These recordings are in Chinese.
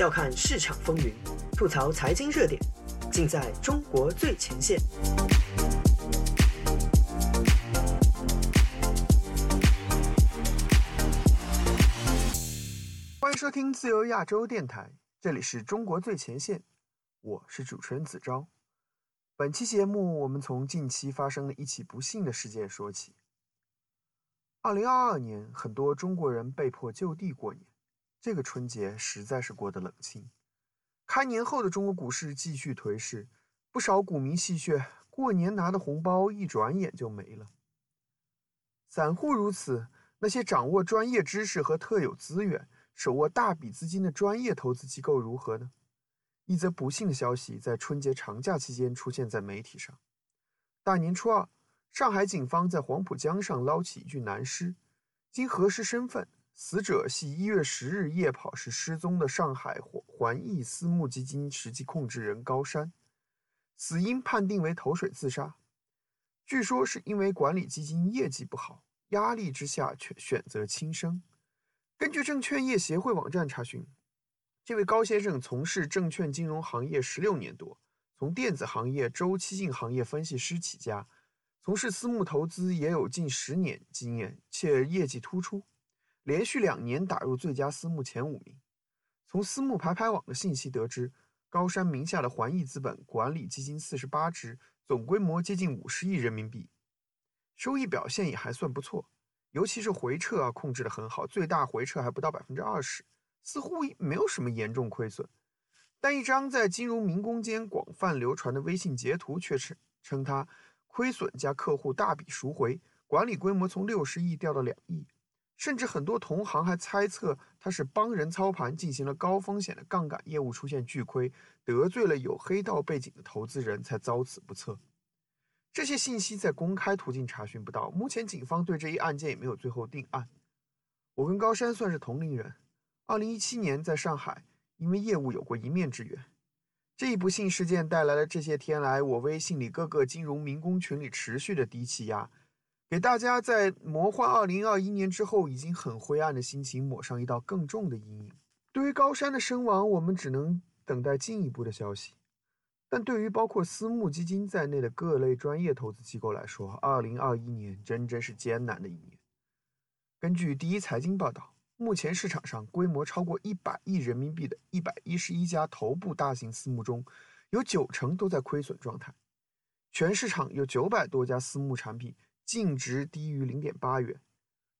笑看市场风云，吐槽财经热点，尽在中国最前线。欢迎收听自由亚洲电台，这里是中国最前线，我是主持人子昭。本期节目，我们从近期发生的一起不幸的事件说起。二零二二年，很多中国人被迫就地过年。这个春节实在是过得冷清。开年后的中国股市继续颓势，不少股民戏谑：过年拿的红包一转眼就没了。散户如此，那些掌握专业知识和特有资源、手握大笔资金的专业投资机构如何呢？一则不幸的消息在春节长假期间出现在媒体上：大年初二，上海警方在黄浦江上捞起一具男尸，经核实身份。死者系一月十日夜跑时失踪的上海环益私募基金实际控制人高山，死因判定为投水自杀。据说是因为管理基金业绩不好，压力之下却选择轻生。根据证券业协会网站查询，这位高先生从事证券金融行业十六年多，从电子行业周期性行业分析师起家，从事私募投资也有近十年经验，且业绩突出。连续两年打入最佳私募前五名。从私募排排网的信息得知，高山名下的环益资本管理基金四十八只，总规模接近五十亿人民币，收益表现也还算不错，尤其是回撤啊控制得很好，最大回撤还不到百分之二十，似乎没有什么严重亏损。但一张在金融民工间广泛流传的微信截图却称称他亏损加客户大笔赎回，管理规模从六十亿掉到两亿。甚至很多同行还猜测他是帮人操盘，进行了高风险的杠杆业务，出现巨亏，得罪了有黑道背景的投资人才遭此不测。这些信息在公开途径查询不到，目前警方对这一案件也没有最后定案。我跟高山算是同龄人，二零一七年在上海因为业务有过一面之缘。这一不幸事件带来了这些天来我微信里各个金融民工群里持续的低气压。给大家在魔幻二零二一年之后已经很灰暗的心情抹上一道更重的阴影。对于高山的身亡，我们只能等待进一步的消息。但对于包括私募基金在内的各类专业投资机构来说，二零二一年真真是艰难的一年。根据第一财经报道，目前市场上规模超过一百亿人民币的一百一十一家头部大型私募中，有九成都在亏损状态。全市场有九百多家私募产品。净值低于零点八元，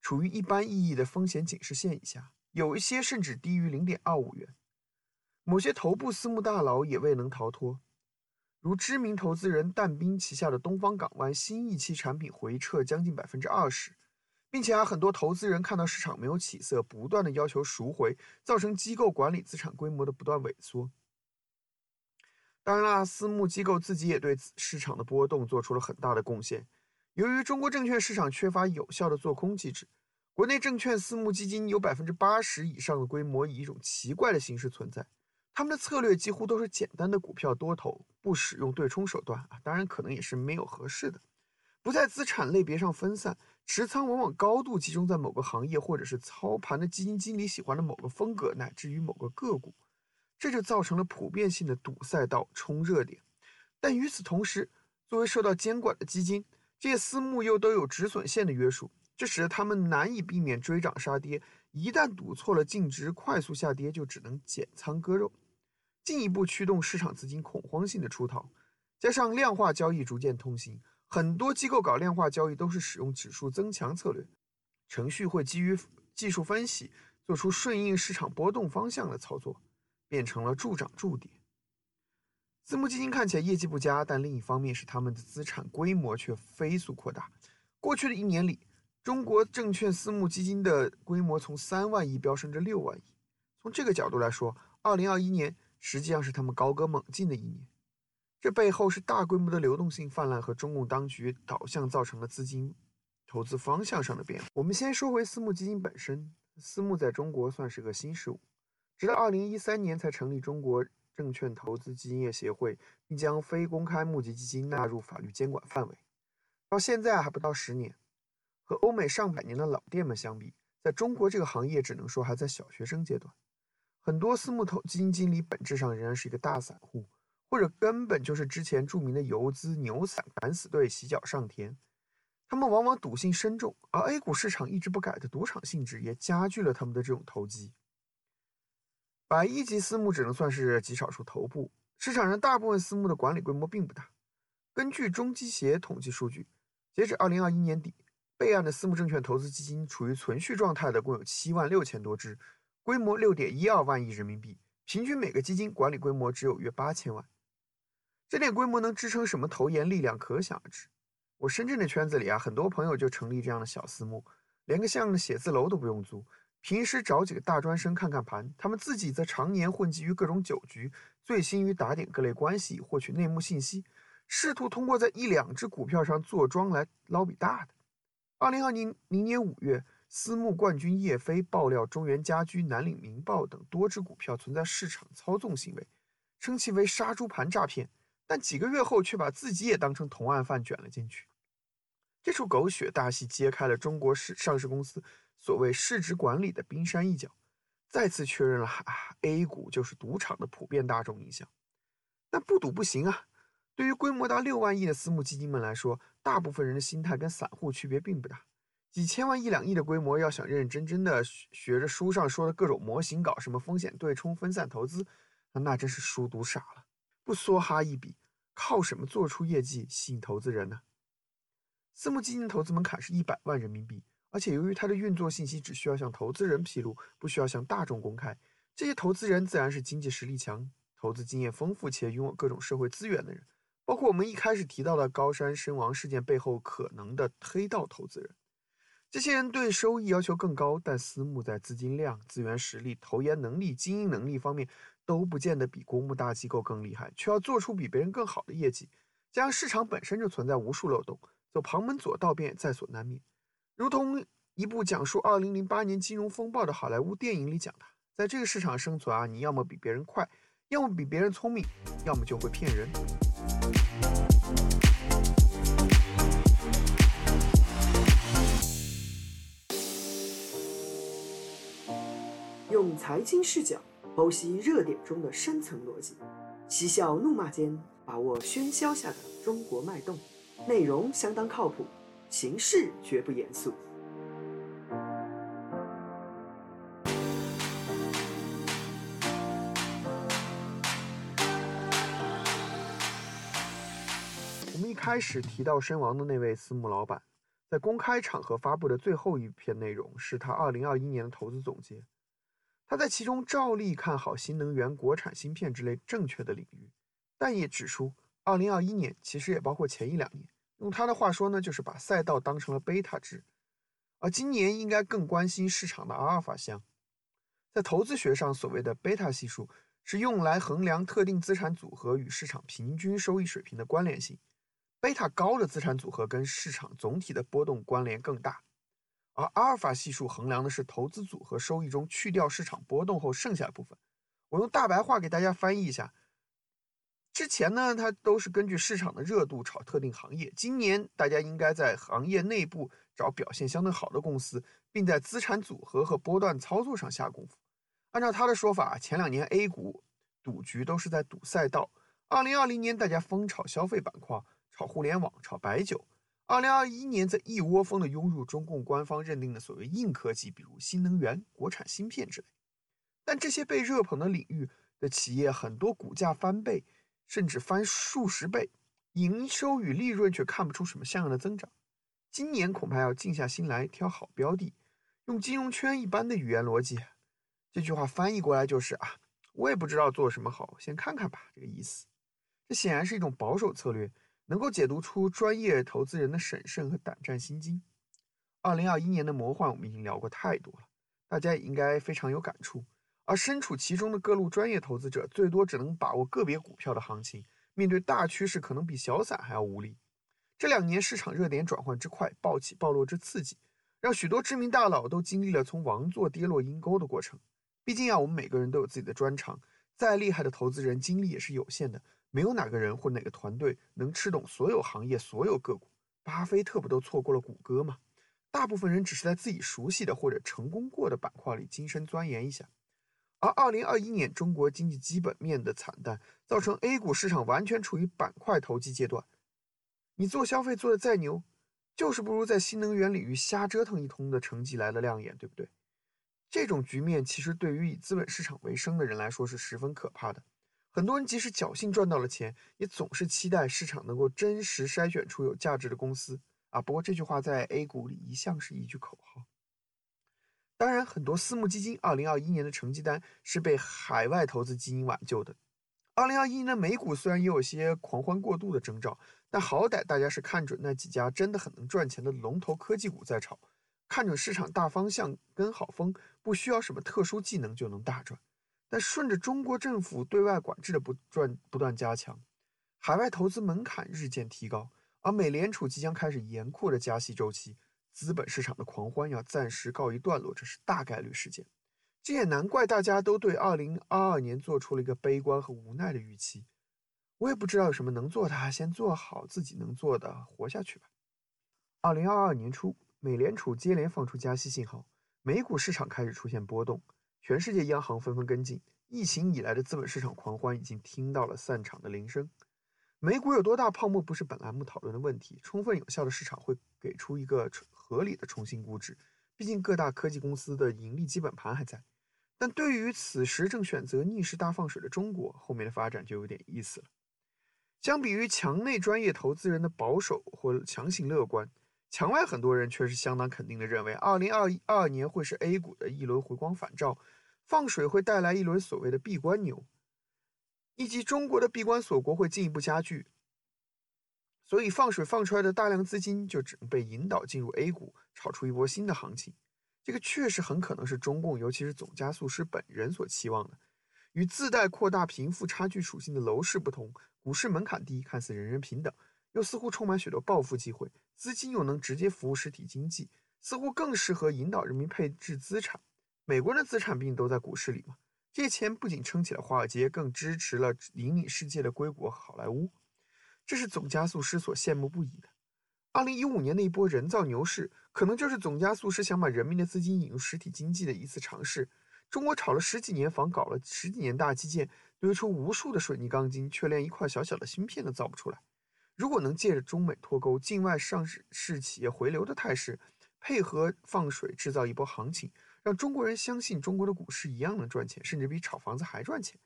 处于一般意义的风险警示线以下，有一些甚至低于零点二五元。某些头部私募大佬也未能逃脱，如知名投资人但斌旗下的东方港湾新一期产品回撤将近百分之二十，并且还很多投资人看到市场没有起色，不断的要求赎回，造成机构管理资产规模的不断萎缩。当然啦，私募机构自己也对市场的波动做出了很大的贡献。由于中国证券市场缺乏有效的做空机制，国内证券私募基金有百分之八十以上的规模以一种奇怪的形式存在。他们的策略几乎都是简单的股票多头，不使用对冲手段啊，当然可能也是没有合适的，不在资产类别上分散，持仓往往高度集中在某个行业或者是操盘的基金经理喜欢的某个风格，乃至于某个个股，这就造成了普遍性的堵赛道、冲热点。但与此同时，作为受到监管的基金，这些私募又都有止损线的约束，这使得他们难以避免追涨杀跌。一旦赌错了净值快速下跌，就只能减仓割肉，进一步驱动市场资金恐慌性的出逃。加上量化交易逐渐通行，很多机构搞量化交易都是使用指数增强策略，程序会基于技术分析做出顺应市场波动方向的操作，变成了助涨助跌。私募基金看起来业绩不佳，但另一方面是他们的资产规模却飞速扩大。过去的一年里，中国证券私募基金的规模从三万亿飙升至六万亿。从这个角度来说，二零二一年实际上是他们高歌猛进的一年。这背后是大规模的流动性泛滥和中共当局导向造成了资金投资方向上的变化。我们先说回私募基金本身，私募在中国算是个新事物，直到二零一三年才成立中国。证券投资基金业协会并将非公开募集基金纳入法律监管范围，到现在还不到十年。和欧美上百年的老店们相比，在中国这个行业只能说还在小学生阶段。很多私募投基金经理本质上仍然是一个大散户，或者根本就是之前著名的游资牛散敢死队洗脚上天。他们往往赌性深重，而 A 股市场一直不改的赌场性质也加剧了他们的这种投机。百亿级私募只能算是极少数头部，市场上大部分私募的管理规模并不大。根据中基协统计数据，截止二零二一年底，备案的私募证券投资基金处于存续状态的共有七万六千多只，规模六点一二万亿人民币，平均每个基金管理规模只有约八千万。这点规模能支撑什么投研力量，可想而知。我深圳的圈子里啊，很多朋友就成立这样的小私募，连个像样的写字楼都不用租，平时找几个大专生看看盘，他们自己则常年混迹于各种酒局，醉心于打点各类关系，获取内幕信息，试图通过在一两只股票上坐庄来捞笔大的。二零二零零年五月，私募冠军叶飞爆料中原家居、南岭明报等多只股票存在市场操纵行为，称其为杀猪盘诈骗，但几个月后却把自己也当成同案犯卷了进去。这出狗血大戏揭开了中国市上市公司所谓市值管理的冰山一角，再次确认了啊，A 股就是赌场的普遍大众印象。但不赌不行啊！对于规模达六万亿的私募基金们来说，大部分人的心态跟散户区别并不大。几千万、一两亿的规模，要想认认真真的学着书上说的各种模型搞什么风险对冲、分散投资，那那真是书读傻了。不梭哈一笔，靠什么做出业绩吸引投资人呢？私募基金投资门槛是一百万人民币，而且由于它的运作信息只需要向投资人披露，不需要向大众公开，这些投资人自然是经济实力强、投资经验丰富且拥有各种社会资源的人，包括我们一开始提到的高山身亡事件背后可能的黑道投资人。这些人对收益要求更高，但私募在资金量、资源实力、投研能力、经营能力方面都不见得比公募大机构更厉害，却要做出比别人更好的业绩，加上市场本身就存在无数漏洞。走旁门左道便在所难免，如同一部讲述2008年金融风暴的好莱坞电影里讲的，在这个市场生存啊，你要么比别人快，要么比别人聪明，要么就会骗人。用财经视角剖析热点中的深层逻辑，嬉笑怒骂间把握喧嚣下的中国脉动。内容相当靠谱，形式绝不严肃。我们一开始提到身亡的那位私募老板，在公开场合发布的最后一篇内容是他2021年的投资总结。他在其中照例看好新能源、国产芯片之类正确的领域，但也指出。二零二一年其实也包括前一两年，用他的话说呢，就是把赛道当成了贝塔值，而今年应该更关心市场的阿尔法项。在投资学上，所谓的贝塔系数是用来衡量特定资产组合与市场平均收益水平的关联性，贝塔高的资产组合跟市场总体的波动关联更大，而阿尔法系数衡量的是投资组合收益中去掉市场波动后剩下的部分。我用大白话给大家翻译一下。之前呢，它都是根据市场的热度炒特定行业。今年大家应该在行业内部找表现相对好的公司，并在资产组合和波段操作上下功夫。按照他的说法，前两年 A 股赌局都是在赌赛道。二零二零年大家疯炒消费板块，炒互联网，炒白酒。二零二一年则一窝蜂的涌入中共官方认定的所谓硬科技，比如新能源、国产芯片之类。但这些被热捧的领域的企业，很多股价翻倍。甚至翻数十倍，营收与利润却看不出什么像样的增长。今年恐怕要静下心来挑好标的。用金融圈一般的语言逻辑，这句话翻译过来就是啊，我也不知道做什么好，先看看吧，这个意思。这显然是一种保守策略，能够解读出专业投资人的审慎和胆战心惊。二零二一年的魔幻我们已经聊过太多了，大家也应该非常有感触。而身处其中的各路专业投资者，最多只能把握个别股票的行情，面对大趋势，可能比小散还要无力。这两年市场热点转换之快，暴起暴落之刺激，让许多知名大佬都经历了从王座跌落阴沟的过程。毕竟啊，我们每个人都有自己的专长，再厉害的投资人精力也是有限的，没有哪个人或哪个团队能吃懂所有行业、所有个股。巴菲特不都错过了谷歌吗？大部分人只是在自己熟悉的或者成功过的板块里精深钻研一下。而2021年中国经济基本面的惨淡，造成 A 股市场完全处于板块投机阶段。你做消费做的再牛，就是不如在新能源领域瞎折腾一通的成绩来的亮眼，对不对？这种局面其实对于以资本市场为生的人来说是十分可怕的。很多人即使侥幸赚到了钱，也总是期待市场能够真实筛选出有价值的公司啊。不过这句话在 A 股里一向是一句口号。当然，很多私募基金2021年的成绩单是被海外投资基金挽救的。2021年的美股虽然也有些狂欢过度的征兆，但好歹大家是看准那几家真的很能赚钱的龙头科技股在炒，看准市场大方向跟好风，不需要什么特殊技能就能大赚。但顺着中国政府对外管制的不断不断加强，海外投资门槛日渐提高，而美联储即将开始严酷的加息周期，资本市场的狂欢要暂时告一段落，这是大概率事件。这也难怪大家都对2022年做出了一个悲观和无奈的预期。我也不知道有什么能做的，先做好自己能做的，活下去吧。2022年初，美联储接连放出加息信号，美股市场开始出现波动。全世界央行纷纷跟进，疫情以来的资本市场狂欢已经听到了散场的铃声。美股有多大泡沫不是本栏目讨论的问题，充分有效的市场会给出一个合理的重新估值。毕竟各大科技公司的盈利基本盘还在。但对于此时正选择逆势大放水的中国，后面的发展就有点意思了。相比于墙内专业投资人的保守或强行乐观，墙外很多人却是相当肯定的认为，二零二二年会是 A 股的一轮回光返照。放水会带来一轮所谓的闭关牛，以及中国的闭关锁国会进一步加剧，所以放水放出来的大量资金就只能被引导进入 A 股，炒出一波新的行情。这个确实很可能是中共，尤其是总加速师本人所期望的。与自带扩大贫富差距属性的楼市不同，股市门槛低，看似人人平等，又似乎充满许多暴富机会，资金又能直接服务实体经济，似乎更适合引导人民配置资产。美国人的资产毕竟都在股市里嘛，这些钱不仅撑起了华尔街，更支持了引领世界的硅谷和好莱坞，这是总加速师所羡慕不已的。二零一五年的一波人造牛市，可能就是总加速师想把人民的资金引入实体经济的一次尝试。中国炒了十几年房，搞了十几年大基建，堆出无数的水泥钢筋，却连一块小小的芯片都造不出来。如果能借着中美脱钩、境外上市企业回流的态势，配合放水制造一波行情。让中国人相信中国的股市一样能赚钱，甚至比炒房子还赚钱，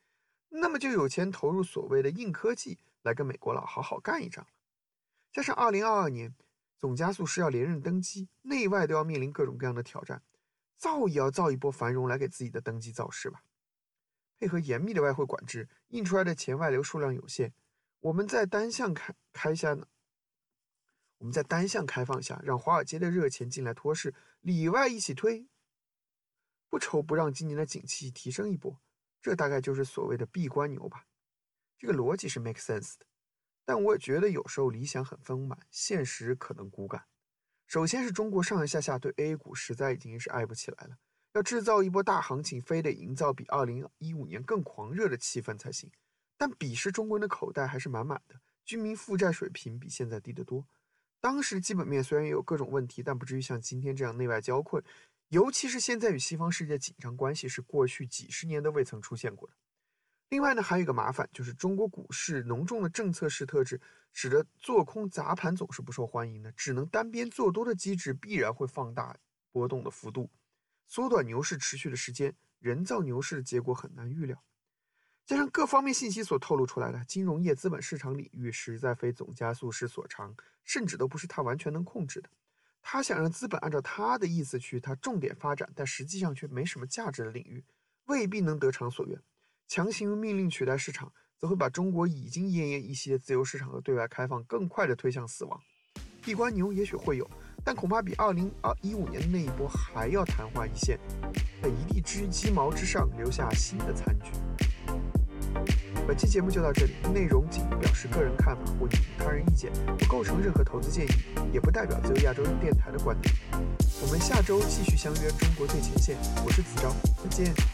那么就有钱投入所谓的硬科技来跟美国佬好好干一仗。加上二零二二年总加速师要连任登基，内外都要面临各种各样的挑战，造也要造一波繁荣来给自己的登基造势吧。配合严密的外汇管制，印出来的钱外流数量有限，我们在单向开开下呢。我们在单向开放下，让华尔街的热钱进来托市，里外一起推。不愁不让今年的景气提升一波，这大概就是所谓的闭关牛吧。这个逻辑是 make sense 的，但我也觉得有时候理想很丰满，现实可能骨感。首先是中国上上下下对 A 股实在已经是爱不起来了，要制造一波大行情，非得营造比2015年更狂热的气氛才行。但彼时中国人的口袋还是满满的，居民负债水平比现在低得多。当时基本面虽然也有各种问题，但不至于像今天这样内外交困。尤其是现在与西方世界紧张关系是过去几十年都未曾出现过的。另外呢，还有一个麻烦，就是中国股市浓重的政策式特质，使得做空砸盘总是不受欢迎的，只能单边做多的机制必然会放大波动的幅度，缩短牛市持续的时间，人造牛市的结果很难预料。加上各方面信息所透露出来的，金融业资本市场领域实在非总加速师所长，甚至都不是他完全能控制的。他想让资本按照他的意思去他重点发展，但实际上却没什么价值的领域，未必能得偿所愿。强行用命令取代市场，则会把中国已经奄奄一息的自由市场和对外开放更快地推向死亡。闭关牛也许会有，但恐怕比二零二一五年的那一波还要昙花一现，在一地之鸡毛之上留下新的残局。本期节目就到这里，内容仅表示个人看法或引他人意见，不构成任何投资建议，也不代表自由亚洲电台的观点。我们下周继续相约中国最前线，我是子昭，再见。